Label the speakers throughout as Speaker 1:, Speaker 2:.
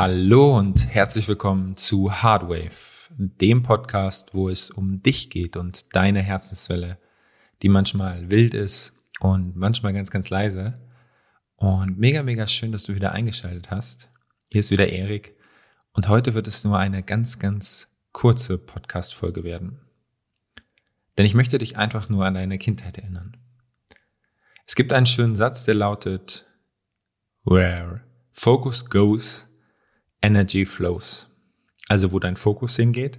Speaker 1: Hallo und herzlich willkommen zu Hardwave, dem Podcast, wo es um dich geht und deine Herzenswelle, die manchmal wild ist und manchmal ganz, ganz leise. Und mega, mega schön, dass du wieder eingeschaltet hast. Hier ist wieder Erik und heute wird es nur eine ganz, ganz kurze Podcast-Folge werden. Denn ich möchte dich einfach nur an deine Kindheit erinnern. Es gibt einen schönen Satz, der lautet, Where focus goes, Energy flows. Also wo dein Fokus hingeht,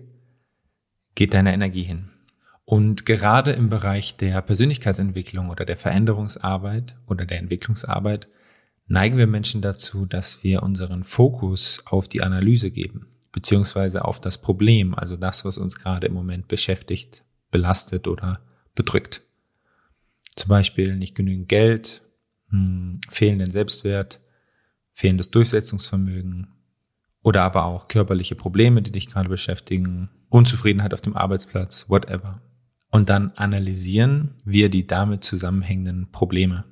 Speaker 1: geht deine Energie hin. Und gerade im Bereich der Persönlichkeitsentwicklung oder der Veränderungsarbeit oder der Entwicklungsarbeit neigen wir Menschen dazu, dass wir unseren Fokus auf die Analyse geben, beziehungsweise auf das Problem, also das, was uns gerade im Moment beschäftigt, belastet oder bedrückt. Zum Beispiel nicht genügend Geld, hm, fehlenden Selbstwert, fehlendes Durchsetzungsvermögen, oder aber auch körperliche Probleme, die dich gerade beschäftigen, Unzufriedenheit auf dem Arbeitsplatz, whatever. Und dann analysieren wir die damit zusammenhängenden Probleme,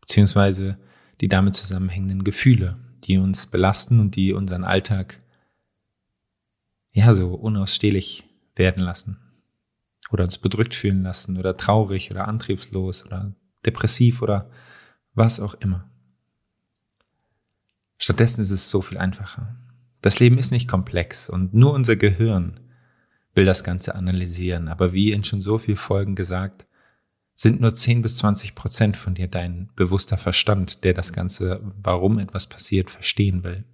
Speaker 1: beziehungsweise die damit zusammenhängenden Gefühle, die uns belasten und die unseren Alltag ja so unausstehlich werden lassen oder uns bedrückt fühlen lassen oder traurig oder antriebslos oder depressiv oder was auch immer. Stattdessen ist es so viel einfacher. Das Leben ist nicht komplex und nur unser Gehirn will das Ganze analysieren. Aber wie in schon so vielen Folgen gesagt, sind nur 10 bis 20 Prozent von dir dein bewusster Verstand, der das Ganze, warum etwas passiert, verstehen will.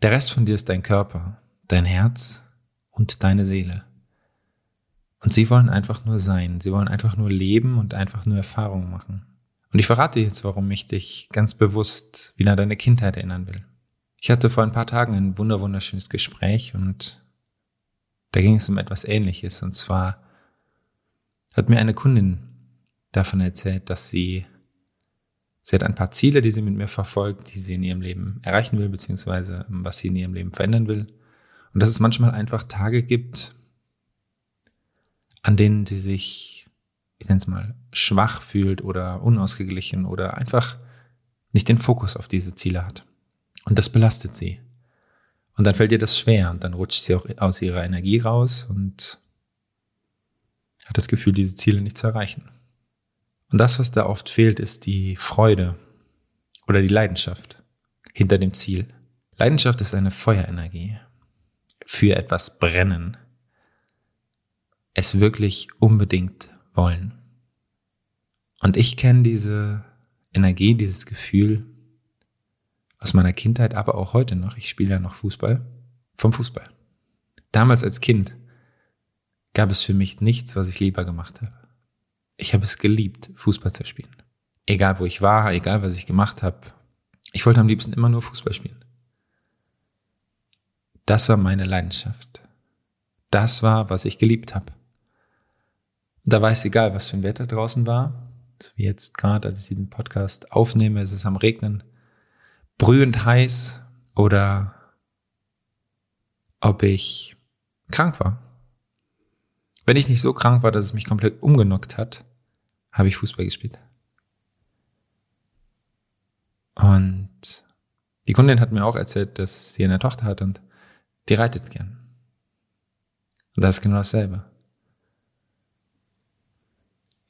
Speaker 1: Der Rest von dir ist dein Körper, dein Herz und deine Seele. Und sie wollen einfach nur sein. Sie wollen einfach nur leben und einfach nur Erfahrungen machen. Und ich verrate jetzt, warum ich dich ganz bewusst wieder an deine Kindheit erinnern will. Ich hatte vor ein paar Tagen ein wunderschönes Gespräch und da ging es um etwas Ähnliches. Und zwar hat mir eine Kundin davon erzählt, dass sie, sie hat ein paar Ziele, die sie mit mir verfolgt, die sie in ihrem Leben erreichen will, beziehungsweise was sie in ihrem Leben verändern will. Und dass es manchmal einfach Tage gibt, an denen sie sich ich nenne es mal, schwach fühlt oder unausgeglichen oder einfach nicht den Fokus auf diese Ziele hat. Und das belastet sie. Und dann fällt ihr das schwer und dann rutscht sie auch aus ihrer Energie raus und hat das Gefühl, diese Ziele nicht zu erreichen. Und das, was da oft fehlt, ist die Freude oder die Leidenschaft hinter dem Ziel. Leidenschaft ist eine Feuerenergie. Für etwas brennen. Es wirklich unbedingt wollen. Und ich kenne diese Energie, dieses Gefühl aus meiner Kindheit, aber auch heute noch. Ich spiele ja noch Fußball, vom Fußball. Damals als Kind gab es für mich nichts, was ich lieber gemacht habe. Ich habe es geliebt, Fußball zu spielen. Egal wo ich war, egal was ich gemacht habe. Ich wollte am liebsten immer nur Fußball spielen. Das war meine Leidenschaft. Das war, was ich geliebt habe. Da war es egal, was für ein Wetter draußen war. So wie jetzt gerade, als ich diesen Podcast aufnehme, ist es am Regnen. Brühend heiß oder ob ich krank war. Wenn ich nicht so krank war, dass es mich komplett umgenockt hat, habe ich Fußball gespielt. Und die Kundin hat mir auch erzählt, dass sie eine Tochter hat und die reitet gern. Und das ist genau dasselbe.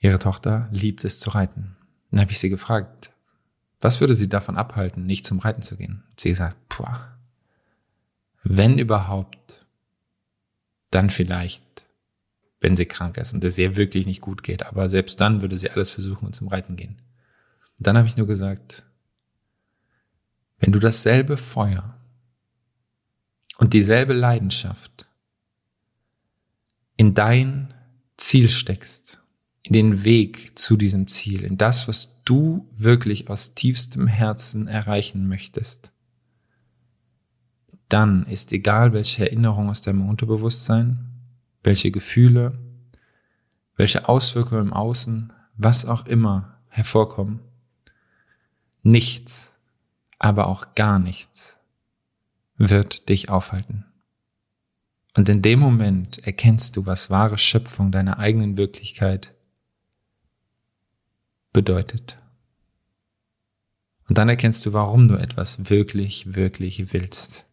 Speaker 1: Ihre Tochter liebt es zu reiten. Dann habe ich sie gefragt, was würde sie davon abhalten, nicht zum Reiten zu gehen? Sie gesagt, boah, wenn überhaupt, dann vielleicht, wenn sie krank ist und es ihr wirklich nicht gut geht. Aber selbst dann würde sie alles versuchen und zum Reiten gehen. Und dann habe ich nur gesagt, wenn du dasselbe Feuer und dieselbe Leidenschaft in dein Ziel steckst, in den Weg zu diesem Ziel, in das, was du wirklich aus tiefstem Herzen erreichen möchtest, dann ist egal, welche Erinnerung aus deinem Unterbewusstsein, welche Gefühle, welche Auswirkungen im Außen, was auch immer hervorkommen, nichts, aber auch gar nichts wird dich aufhalten. Und in dem Moment erkennst du, was wahre Schöpfung deiner eigenen Wirklichkeit bedeutet. Und dann erkennst du, warum du etwas wirklich, wirklich willst.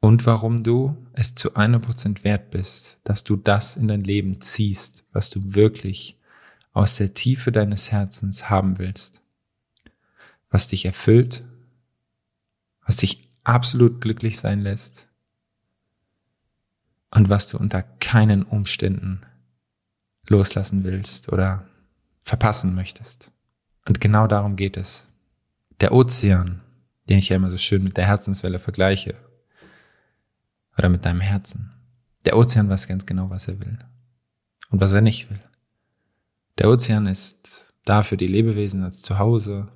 Speaker 1: Und warum du es zu 100% wert bist, dass du das in dein Leben ziehst, was du wirklich aus der Tiefe deines Herzens haben willst. Was dich erfüllt, was dich absolut glücklich sein lässt und was du unter keinen Umständen loslassen willst oder verpassen möchtest. Und genau darum geht es. Der Ozean, den ich ja immer so schön mit der Herzenswelle vergleiche, oder mit deinem Herzen. Der Ozean weiß ganz genau, was er will und was er nicht will. Der Ozean ist da für die Lebewesen als Zuhause.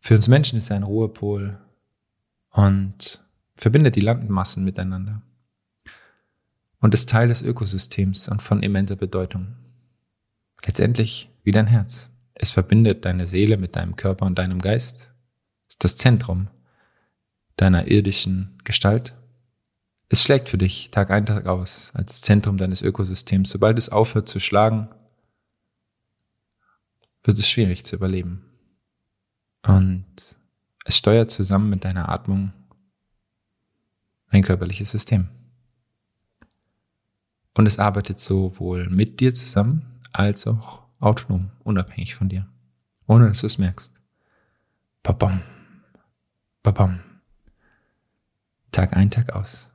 Speaker 1: Für uns Menschen ist er ein Ruhepol und verbindet die Landmassen miteinander und ist Teil des Ökosystems und von immenser Bedeutung. Letztendlich wie dein Herz. Es verbindet deine Seele mit deinem Körper und deinem Geist, ist das Zentrum deiner irdischen Gestalt. Es schlägt für dich Tag ein, Tag aus als Zentrum deines Ökosystems. Sobald es aufhört zu schlagen, wird es schwierig zu überleben. Und es steuert zusammen mit deiner Atmung dein körperliches System. Und es arbeitet sowohl mit dir zusammen als auch autonom, unabhängig von dir, ohne dass du es merkst. Babam, babam. Tag ein, Tag aus.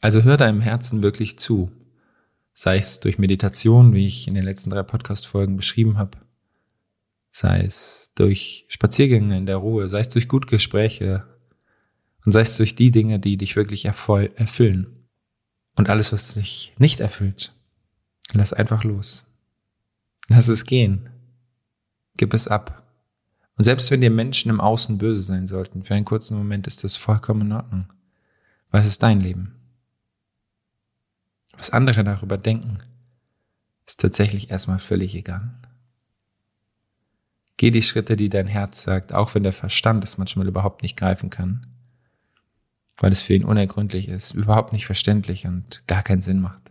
Speaker 1: Also hör deinem Herzen wirklich zu, sei es durch Meditation, wie ich in den letzten drei Podcast-Folgen beschrieben habe, sei es durch Spaziergänge in der Ruhe, sei es durch gute Gespräche und sei es durch die Dinge, die dich wirklich erfüllen. Und alles, was dich nicht erfüllt, lass einfach los. Lass es gehen. Gib es ab. Und selbst wenn dir Menschen im Außen böse sein sollten, für einen kurzen Moment ist das vollkommen in Ordnung. Weil es ist dein Leben. Was andere darüber denken, ist tatsächlich erstmal völlig egal. Geh die Schritte, die dein Herz sagt, auch wenn der Verstand es manchmal überhaupt nicht greifen kann, weil es für ihn unergründlich ist, überhaupt nicht verständlich und gar keinen Sinn macht.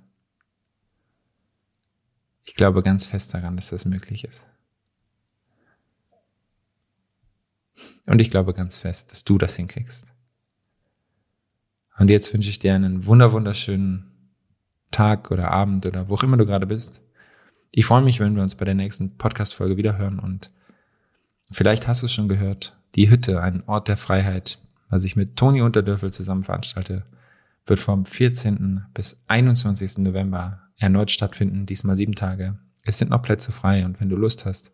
Speaker 1: Ich glaube ganz fest daran, dass das möglich ist. Und ich glaube ganz fest, dass du das hinkriegst. Und jetzt wünsche ich dir einen wunder wunderschönen Tag oder Abend oder wo auch immer du gerade bist. Ich freue mich, wenn wir uns bei der nächsten Podcast-Folge wiederhören und vielleicht hast du es schon gehört. Die Hütte, ein Ort der Freiheit, was ich mit Toni Unterdörfel zusammen veranstalte, wird vom 14. bis 21. November erneut stattfinden, diesmal sieben Tage. Es sind noch Plätze frei und wenn du Lust hast,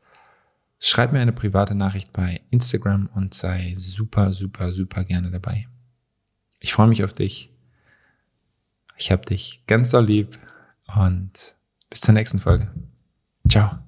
Speaker 1: schreib mir eine private Nachricht bei Instagram und sei super, super, super gerne dabei. Ich freue mich auf dich. Ich hab dich ganz doll lieb und bis zur nächsten Folge. Ciao.